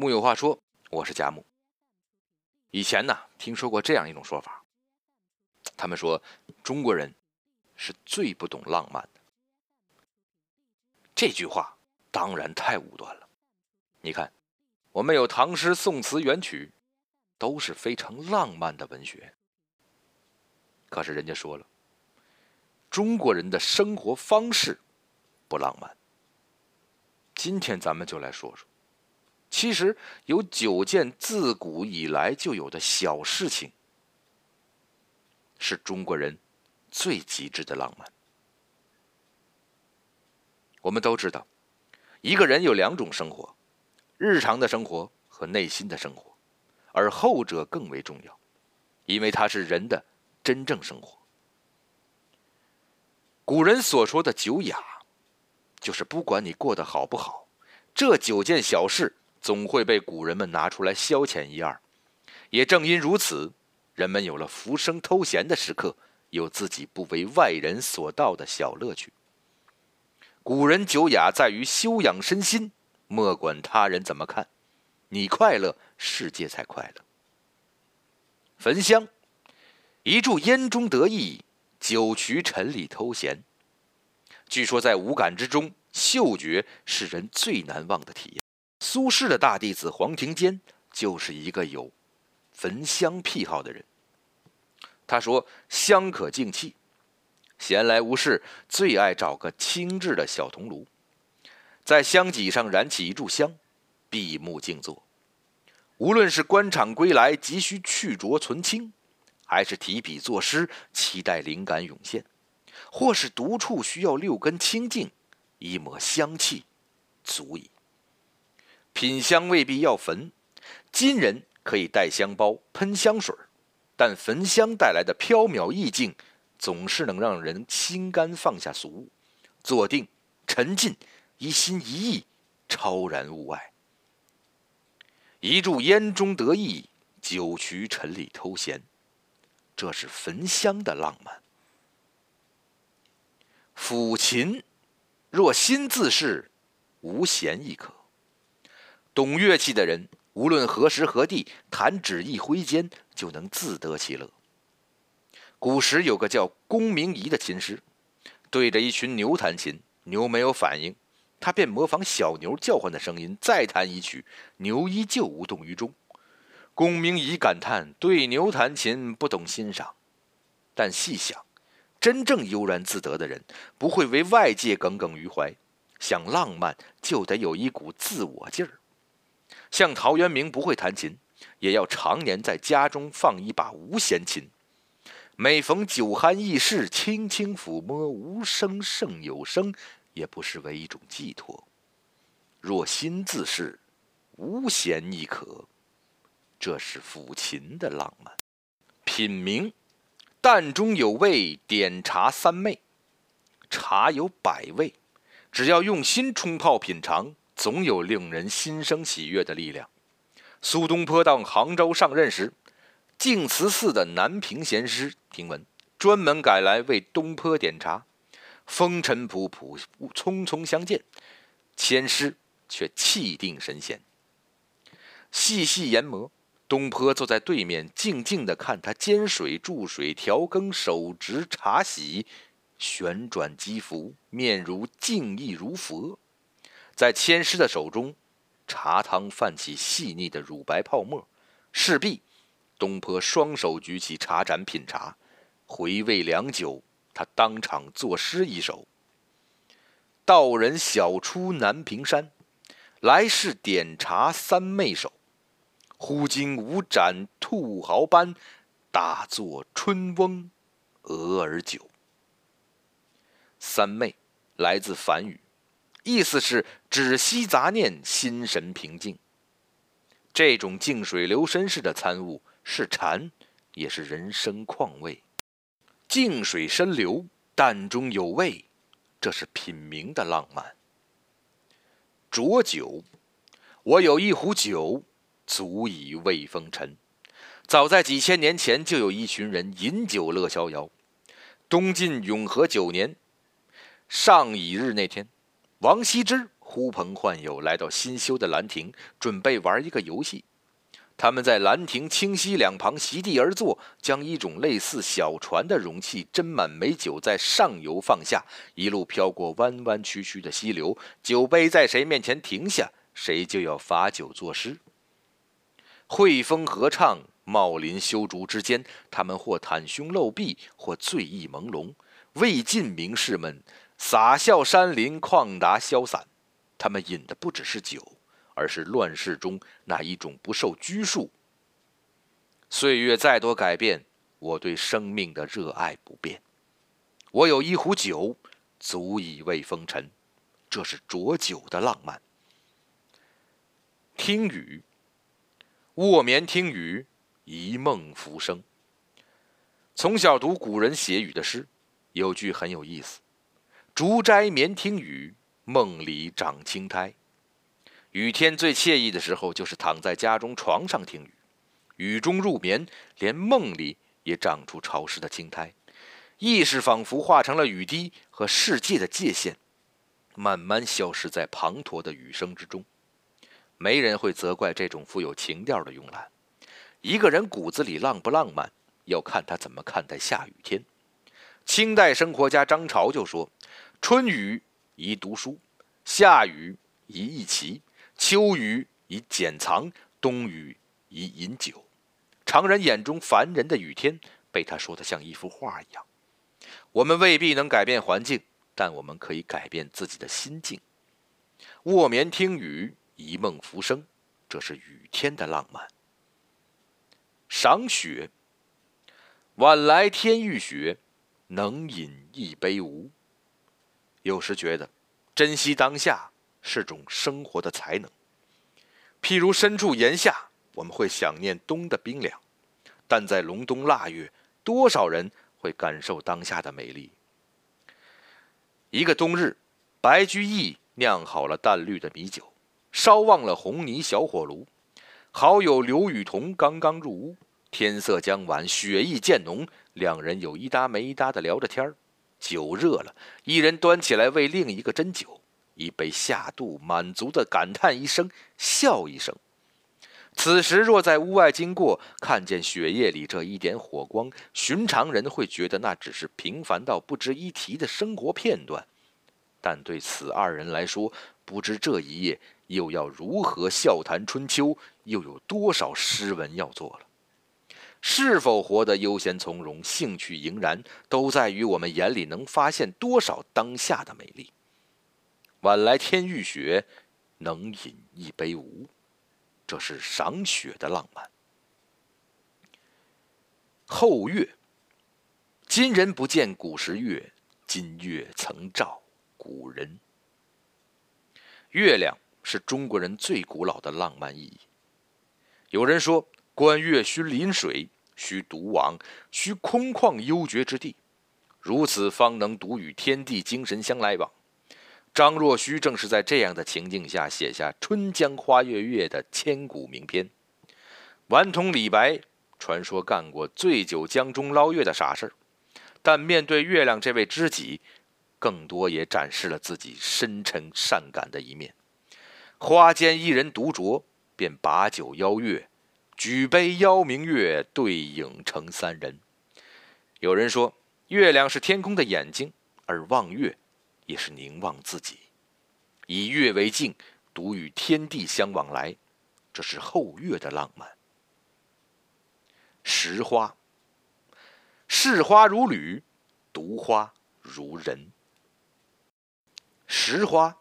木有话说，我是贾木。以前呢，听说过这样一种说法，他们说中国人是最不懂浪漫的。这句话当然太武断了。你看，我们有唐诗、宋词、元曲，都是非常浪漫的文学。可是人家说了，中国人的生活方式不浪漫。今天咱们就来说说，其实有九件自古以来就有的小事情，是中国人最极致的浪漫。我们都知道，一个人有两种生活：日常的生活和内心的生活，而后者更为重要，因为它是人的真正生活。古人所说的“九雅”，就是不管你过得好不好，这九件小事总会被古人们拿出来消遣一二。也正因如此，人们有了浮生偷闲的时刻，有自己不为外人所道的小乐趣。古人九雅在于修养身心，莫管他人怎么看，你快乐，世界才快乐。焚香，一炷烟中得意，九曲尘里偷闲。据说在五感之中，嗅觉是人最难忘的体验。苏轼的大弟子黄庭坚就是一个有焚香癖好的人。他说：“香可静气。”闲来无事，最爱找个轻质的小铜炉，在香几上燃起一炷香，闭目静坐。无论是官场归来急需去浊存清，还是提笔作诗期待灵感涌现，或是独处需要六根清净，一抹香气足矣。品香未必要焚，今人可以带香包喷香水，但焚香带来的飘渺意境。总是能让人心甘放下俗物，坐定沉浸，一心一意超然物外。一炷烟中得意，九曲尘里偷闲，这是焚香的浪漫。抚琴，若心自是，无弦亦可。懂乐器的人，无论何时何地，弹指一挥间，就能自得其乐。古时有个叫公明仪的琴师，对着一群牛弹琴，牛没有反应，他便模仿小牛叫唤的声音再弹一曲，牛依旧无动于衷。公明仪感叹：对牛弹琴不懂欣赏。但细想，真正悠然自得的人，不会为外界耿耿于怀，想浪漫就得有一股自我劲儿。像陶渊明不会弹琴，也要常年在家中放一把无弦琴。每逢酒酣意事，轻轻抚摸，无声胜有声，也不失为一种寄托。若心自是，无弦亦可。这是抚琴的浪漫。品茗，淡中有味，点茶三昧。茶有百味，只要用心冲泡品尝，总有令人心生喜悦的力量。苏东坡到杭州上任时。净慈寺的南平贤师听闻，专门赶来为东坡点茶。风尘仆仆，匆匆相见，谦师却气定神闲，细细研磨。东坡坐在对面，静静地看他煎水、注水、调羹、手执茶洗、旋转击服，面如静意如佛。在千师的手中，茶汤泛起细腻的乳白泡沫，势必。东坡双手举起茶盏品茶，回味良久。他当场作诗一首：“道人小出南屏山，来世点茶三昧手。忽惊五盏兔毫斑，大作春翁鹅儿酒。”三昧来自梵语，意思是止息杂念，心神平静。这种静水流深式的参悟。是禅，也是人生况味。静水深流，淡中有味，这是品茗的浪漫。浊酒，我有一壶酒，足以慰风尘。早在几千年前，就有一群人饮酒乐逍遥。东晋永和九年上乙日那天，王羲之呼朋唤友来到新修的兰亭，准备玩一个游戏。他们在兰亭清溪两旁席地而坐，将一种类似小船的容器斟满美酒，在上游放下，一路飘过弯弯曲曲的溪流。酒杯在谁面前停下，谁就要罚酒作诗。汇风合唱，茂林修竹之间，他们或袒胸露臂，或醉意朦胧。魏晋名士们洒笑山林，旷达潇洒。他们饮的不只是酒。而是乱世中那一种不受拘束。岁月再多改变，我对生命的热爱不变。我有一壶酒，足以慰风尘，这是浊酒的浪漫。听雨，卧眠听雨，一梦浮生。从小读古人写雨的诗，有句很有意思：“竹斋眠听雨，梦里长青苔。”雨天最惬意的时候，就是躺在家中床上听雨，雨中入眠，连梦里也长出潮湿的青苔，意识仿佛化成了雨滴和世界的界限，慢慢消失在滂沱的雨声之中。没人会责怪这种富有情调的慵懒。一个人骨子里浪不浪漫，要看他怎么看待下雨天。清代生活家张潮就说：“春雨宜读书，夏雨宜弈棋。”秋雨宜简藏，冬雨宜饮酒。常人眼中烦人的雨天，被他说的像一幅画一样。我们未必能改变环境，但我们可以改变自己的心境。卧眠听雨，一梦浮生，这是雨天的浪漫。赏雪，晚来天欲雪，能饮一杯无？有时觉得，珍惜当下。是种生活的才能。譬如身处炎夏，我们会想念冬的冰凉；但在隆冬腊月，多少人会感受当下的美丽？一个冬日，白居易酿好了淡绿的米酒，烧旺了红泥小火炉。好友刘雨桐刚刚入屋，天色将晚，雪意渐浓，两人有一搭没一搭的聊着天儿。酒热了，一人端起来为另一个斟酒。一杯下肚，满足的感叹一声，笑一声。此时若在屋外经过，看见雪夜里这一点火光，寻常人会觉得那只是平凡到不值一提的生活片段，但对此二人来说，不知这一夜又要如何笑谈春秋，又有多少诗文要做了。是否活得悠闲从容、兴趣盈然，都在于我们眼里能发现多少当下的美丽。晚来天欲雪，能饮一杯无？这是赏雪的浪漫。后月，今人不见古时月，今月曾照古人。月亮是中国人最古老的浪漫意义。有人说，观月须临水，须独往，须空旷幽绝之地，如此方能独与天地精神相来往。张若虚正是在这样的情境下写下“春江花月夜”的千古名篇。顽童李白传说干过醉酒江中捞月的傻事儿但面对月亮这位知己，更多也展示了自己深沉善感的一面。花间一人独酌，便把酒邀月，举杯邀明月，对影成三人。有人说，月亮是天空的眼睛，而望月。也是凝望自己，以月为镜，独与天地相往来，这是后月的浪漫。拾花，视花如履，读花如人。拾花，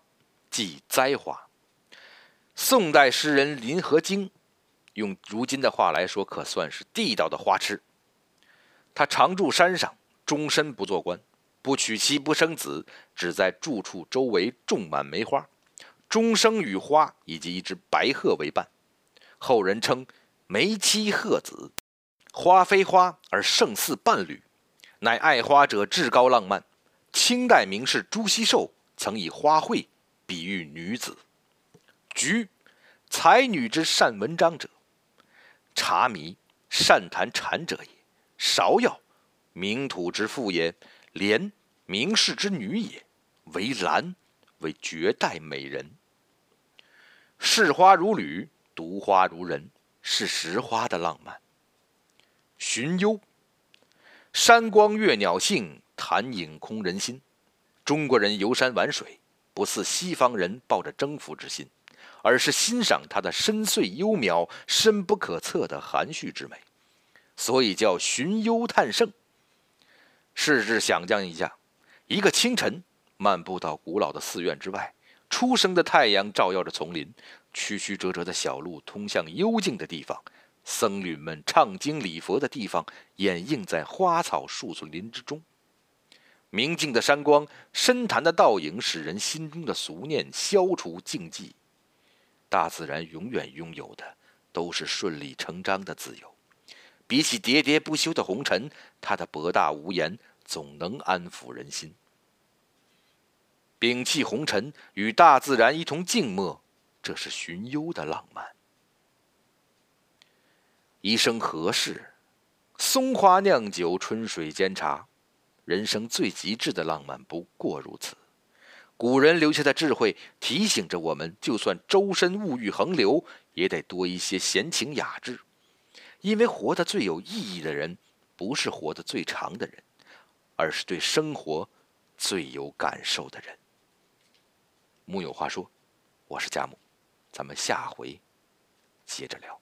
即栽花。宋代诗人林和经，用如今的话来说，可算是地道的花痴。他常住山上，终身不做官。不娶妻不生子，只在住处周围种满梅花，终生与花以及一只白鹤为伴。后人称梅妻鹤子，花非花而胜似伴侣，乃爱花者至高浪漫。清代名士朱熹寿曾以花卉比喻女子。菊，才女之善文章者；茶迷，善谈禅者也；芍药，名土之妇也；莲。名士之女也，为兰，为绝代美人。视花如履，读花如人，是识花的浪漫。寻幽，山光悦鸟性，潭影空人心。中国人游山玩水，不似西方人抱着征服之心，而是欣赏它的深邃幽渺、深不可测的含蓄之美，所以叫寻幽探胜。试试想象一下，一个清晨，漫步到古老的寺院之外，初升的太阳照耀着丛林，曲曲折折的小路通向幽静的地方，僧侣们唱经礼佛的地方，掩映在花草树林之中。明净的山光，深潭的倒影，使人心中的俗念消除静寂。大自然永远拥有的都是顺理成章的自由。比起喋喋不休的红尘，它的博大无言总能安抚人心。摒弃红尘，与大自然一同静默，这是寻幽的浪漫。一生何事？松花酿酒，春水煎茶。人生最极致的浪漫不过如此。古人留下的智慧提醒着我们：就算周身物欲横流，也得多一些闲情雅致。因为活得最有意义的人，不是活得最长的人，而是对生活最有感受的人。木有话说，我是佳木，咱们下回接着聊。